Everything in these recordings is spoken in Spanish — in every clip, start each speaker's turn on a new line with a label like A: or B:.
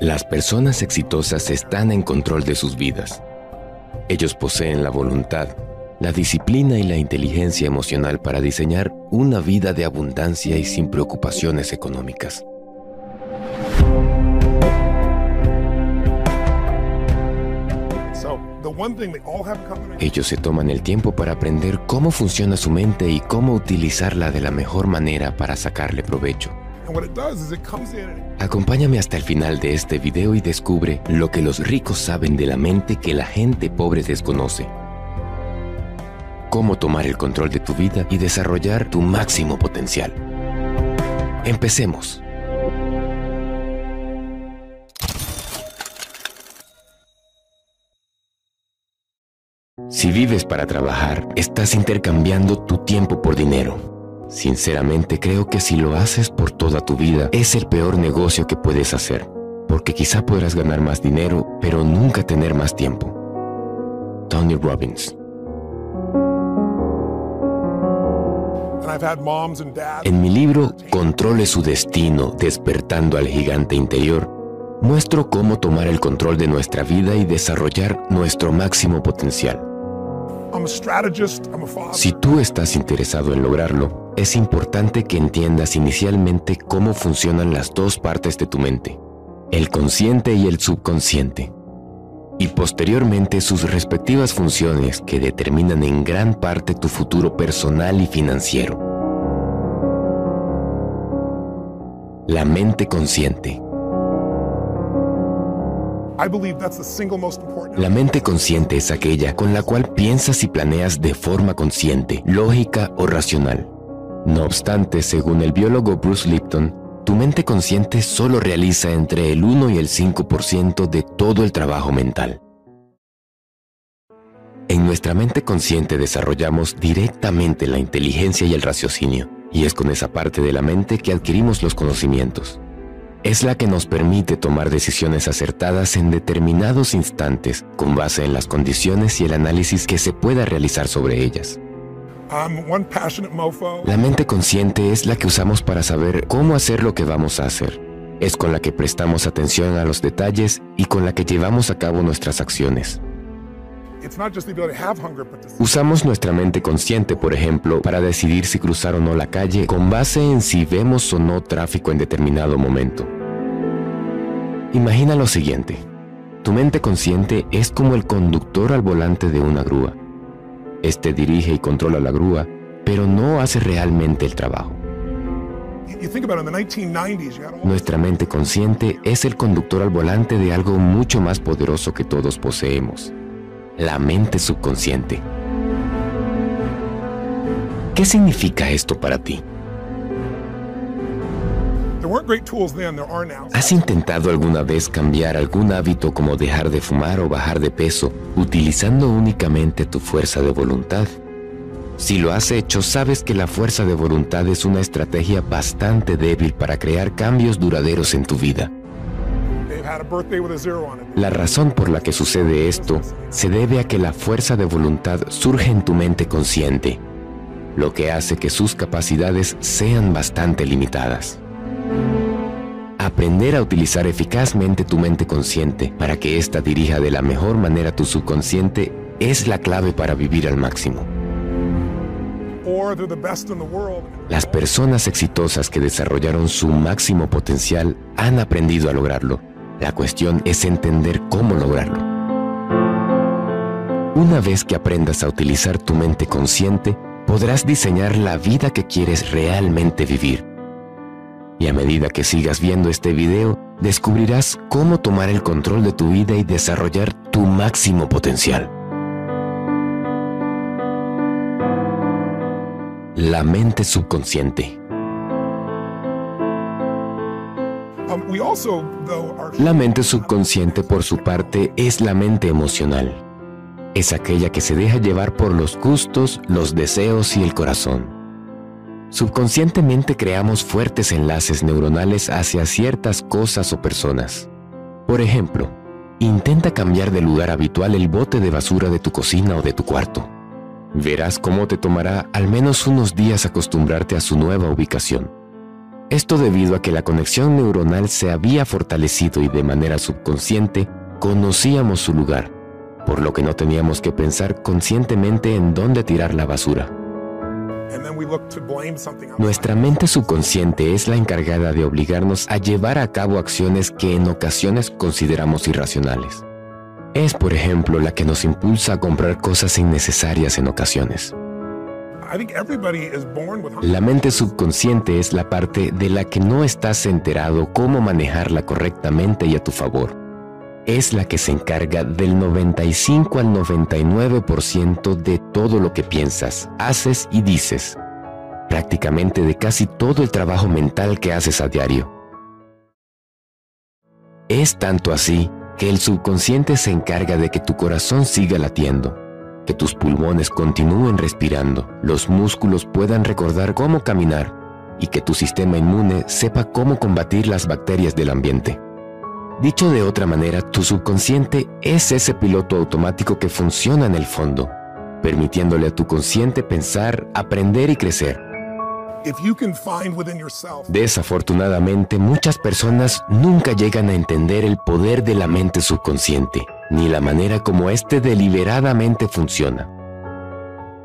A: Las personas exitosas están en control de sus vidas. Ellos poseen la voluntad, la disciplina y la inteligencia emocional para diseñar una vida de abundancia y sin preocupaciones económicas. Ellos se toman el tiempo para aprender cómo funciona su mente y cómo utilizarla de la mejor manera para sacarle provecho. Acompáñame hasta el final de este video y descubre lo que los ricos saben de la mente que la gente pobre desconoce. Cómo tomar el control de tu vida y desarrollar tu máximo potencial. Empecemos. Si vives para trabajar, estás intercambiando tu tiempo por dinero. Sinceramente creo que si lo haces por toda tu vida, es el peor negocio que puedes hacer, porque quizá podrás ganar más dinero, pero nunca tener más tiempo. Tony Robbins En mi libro Controle su destino, despertando al gigante interior, muestro cómo tomar el control de nuestra vida y desarrollar nuestro máximo potencial. Si tú estás interesado en lograrlo, es importante que entiendas inicialmente cómo funcionan las dos partes de tu mente, el consciente y el subconsciente, y posteriormente sus respectivas funciones que determinan en gran parte tu futuro personal y financiero. La mente consciente la mente consciente es aquella con la cual piensas y planeas de forma consciente, lógica o racional. No obstante, según el biólogo Bruce Lipton, tu mente consciente solo realiza entre el 1 y el 5% de todo el trabajo mental. En nuestra mente consciente desarrollamos directamente la inteligencia y el raciocinio, y es con esa parte de la mente que adquirimos los conocimientos es la que nos permite tomar decisiones acertadas en determinados instantes con base en las condiciones y el análisis que se pueda realizar sobre ellas. La mente consciente es la que usamos para saber cómo hacer lo que vamos a hacer. Es con la que prestamos atención a los detalles y con la que llevamos a cabo nuestras acciones. Usamos nuestra mente consciente, por ejemplo, para decidir si cruzar o no la calle con base en si vemos o no tráfico en determinado momento. Imagina lo siguiente. Tu mente consciente es como el conductor al volante de una grúa. Este dirige y controla la grúa, pero no hace realmente el trabajo. Nuestra mente consciente es el conductor al volante de algo mucho más poderoso que todos poseemos la mente subconsciente. ¿Qué significa esto para ti? ¿Has intentado alguna vez cambiar algún hábito como dejar de fumar o bajar de peso utilizando únicamente tu fuerza de voluntad? Si lo has hecho, sabes que la fuerza de voluntad es una estrategia bastante débil para crear cambios duraderos en tu vida. La razón por la que sucede esto se debe a que la fuerza de voluntad surge en tu mente consciente, lo que hace que sus capacidades sean bastante limitadas. Aprender a utilizar eficazmente tu mente consciente para que ésta dirija de la mejor manera tu subconsciente es la clave para vivir al máximo. Las personas exitosas que desarrollaron su máximo potencial han aprendido a lograrlo la cuestión es entender cómo lograrlo. Una vez que aprendas a utilizar tu mente consciente, podrás diseñar la vida que quieres realmente vivir. Y a medida que sigas viendo este video, descubrirás cómo tomar el control de tu vida y desarrollar tu máximo potencial. La mente subconsciente. La mente subconsciente, por su parte, es la mente emocional. Es aquella que se deja llevar por los gustos, los deseos y el corazón. Subconscientemente creamos fuertes enlaces neuronales hacia ciertas cosas o personas. Por ejemplo, intenta cambiar de lugar habitual el bote de basura de tu cocina o de tu cuarto. Verás cómo te tomará al menos unos días acostumbrarte a su nueva ubicación. Esto debido a que la conexión neuronal se había fortalecido y de manera subconsciente conocíamos su lugar, por lo que no teníamos que pensar conscientemente en dónde tirar la basura. Nuestra mente subconsciente es la encargada de obligarnos a llevar a cabo acciones que en ocasiones consideramos irracionales. Es, por ejemplo, la que nos impulsa a comprar cosas innecesarias en ocasiones. La mente subconsciente es la parte de la que no estás enterado cómo manejarla correctamente y a tu favor. Es la que se encarga del 95 al 99% de todo lo que piensas, haces y dices. Prácticamente de casi todo el trabajo mental que haces a diario. Es tanto así que el subconsciente se encarga de que tu corazón siga latiendo, que tus pulmones continúen respirando, los músculos puedan recordar cómo caminar y que tu sistema inmune sepa cómo combatir las bacterias del ambiente. Dicho de otra manera, tu subconsciente es ese piloto automático que funciona en el fondo, permitiéndole a tu consciente pensar, aprender y crecer. Desafortunadamente, muchas personas nunca llegan a entender el poder de la mente subconsciente ni la manera como éste deliberadamente funciona.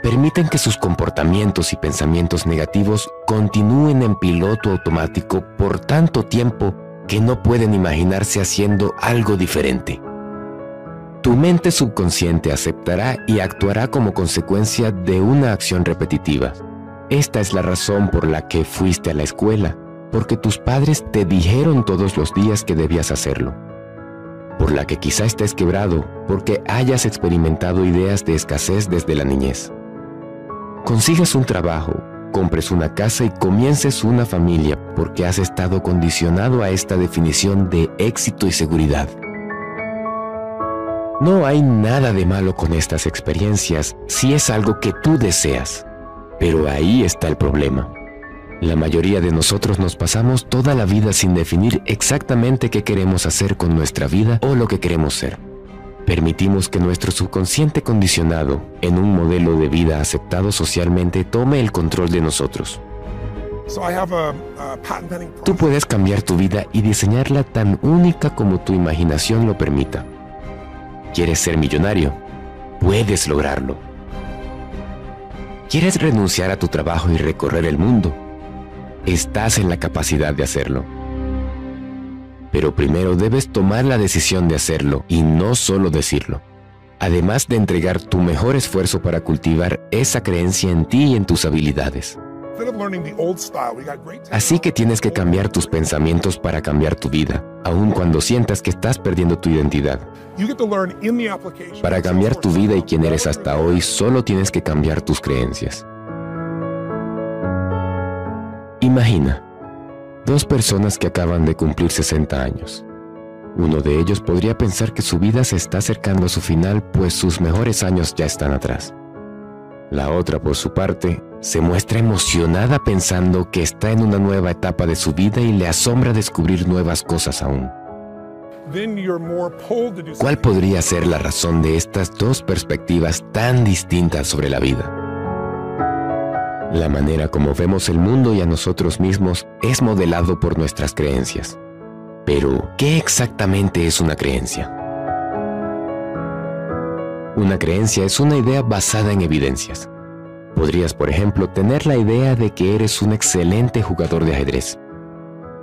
A: Permiten que sus comportamientos y pensamientos negativos continúen en piloto automático por tanto tiempo que no pueden imaginarse haciendo algo diferente. Tu mente subconsciente aceptará y actuará como consecuencia de una acción repetitiva. Esta es la razón por la que fuiste a la escuela, porque tus padres te dijeron todos los días que debías hacerlo por la que quizá estés quebrado porque hayas experimentado ideas de escasez desde la niñez. Consigas un trabajo, compres una casa y comiences una familia porque has estado condicionado a esta definición de éxito y seguridad. No hay nada de malo con estas experiencias si es algo que tú deseas, pero ahí está el problema. La mayoría de nosotros nos pasamos toda la vida sin definir exactamente qué queremos hacer con nuestra vida o lo que queremos ser. Permitimos que nuestro subconsciente condicionado, en un modelo de vida aceptado socialmente, tome el control de nosotros. Tú puedes cambiar tu vida y diseñarla tan única como tu imaginación lo permita. ¿Quieres ser millonario? Puedes lograrlo. ¿Quieres renunciar a tu trabajo y recorrer el mundo? estás en la capacidad de hacerlo. Pero primero debes tomar la decisión de hacerlo y no solo decirlo. Además de entregar tu mejor esfuerzo para cultivar esa creencia en ti y en tus habilidades. Así que tienes que cambiar tus pensamientos para cambiar tu vida, aun cuando sientas que estás perdiendo tu identidad. Para cambiar tu vida y quien eres hasta hoy, solo tienes que cambiar tus creencias. Imagina, dos personas que acaban de cumplir 60 años. Uno de ellos podría pensar que su vida se está acercando a su final pues sus mejores años ya están atrás. La otra, por su parte, se muestra emocionada pensando que está en una nueva etapa de su vida y le asombra descubrir nuevas cosas aún. ¿Cuál podría ser la razón de estas dos perspectivas tan distintas sobre la vida? La manera como vemos el mundo y a nosotros mismos es modelado por nuestras creencias. Pero, ¿qué exactamente es una creencia? Una creencia es una idea basada en evidencias. Podrías, por ejemplo, tener la idea de que eres un excelente jugador de ajedrez.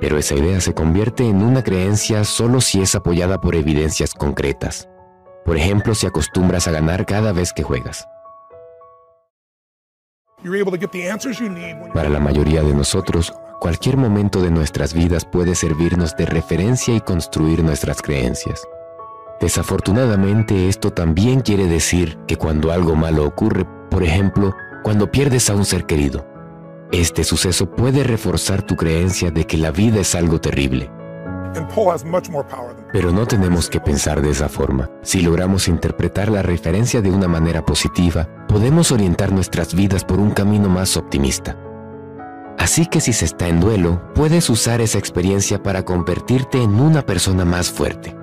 A: Pero esa idea se convierte en una creencia solo si es apoyada por evidencias concretas. Por ejemplo, si acostumbras a ganar cada vez que juegas. Para la mayoría de nosotros, cualquier momento de nuestras vidas puede servirnos de referencia y construir nuestras creencias. Desafortunadamente, esto también quiere decir que cuando algo malo ocurre, por ejemplo, cuando pierdes a un ser querido, este suceso puede reforzar tu creencia de que la vida es algo terrible pero no tenemos que pensar de esa forma. Si logramos interpretar la referencia de una manera positiva, podemos orientar nuestras vidas por un camino más optimista. Así que si se está en duelo, puedes usar esa experiencia para convertirte en una persona más fuerte.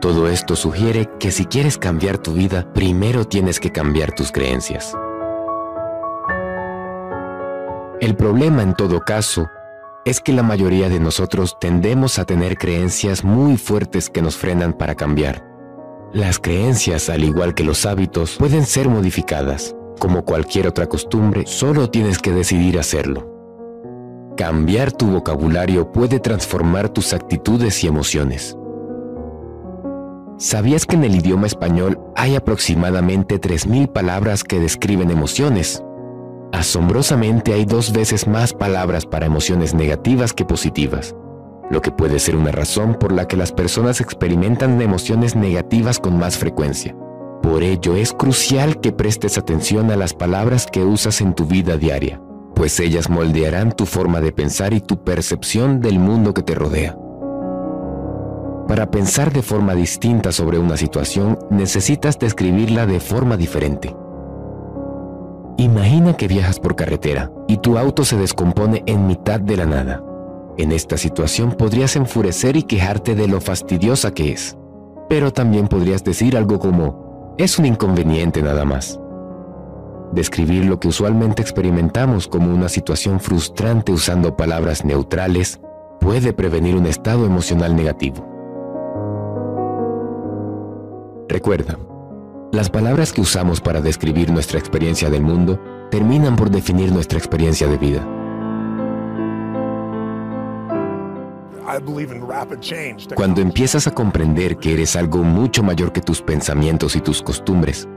A: Todo esto sugiere que si quieres cambiar tu vida, primero tienes que cambiar tus creencias. El problema en todo caso es que la mayoría de nosotros tendemos a tener creencias muy fuertes que nos frenan para cambiar. Las creencias, al igual que los hábitos, pueden ser modificadas. Como cualquier otra costumbre, solo tienes que decidir hacerlo. Cambiar tu vocabulario puede transformar tus actitudes y emociones. ¿Sabías que en el idioma español hay aproximadamente 3.000 palabras que describen emociones? Asombrosamente hay dos veces más palabras para emociones negativas que positivas, lo que puede ser una razón por la que las personas experimentan emociones negativas con más frecuencia. Por ello es crucial que prestes atención a las palabras que usas en tu vida diaria, pues ellas moldearán tu forma de pensar y tu percepción del mundo que te rodea. Para pensar de forma distinta sobre una situación, necesitas describirla de forma diferente. Imagina que viajas por carretera y tu auto se descompone en mitad de la nada. En esta situación podrías enfurecer y quejarte de lo fastidiosa que es. Pero también podrías decir algo como, es un inconveniente nada más. Describir lo que usualmente experimentamos como una situación frustrante usando palabras neutrales puede prevenir un estado emocional negativo. Recuerda, las palabras que usamos para describir nuestra experiencia del mundo terminan por definir nuestra experiencia de vida. Cuando empiezas a comprender que eres algo mucho mayor que tus pensamientos y tus costumbres,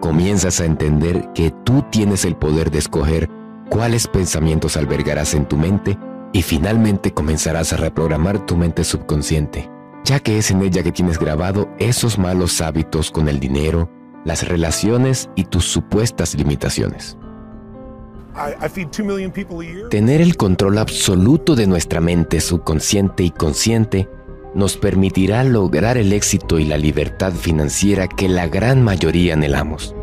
A: comienzas a entender que tú tienes el poder de escoger cuáles pensamientos albergarás en tu mente y finalmente comenzarás a reprogramar tu mente subconsciente ya que es en ella que tienes grabado esos malos hábitos con el dinero, las relaciones y tus supuestas limitaciones. Tener el control absoluto de nuestra mente subconsciente y consciente nos permitirá lograr el éxito y la libertad financiera que la gran mayoría anhelamos.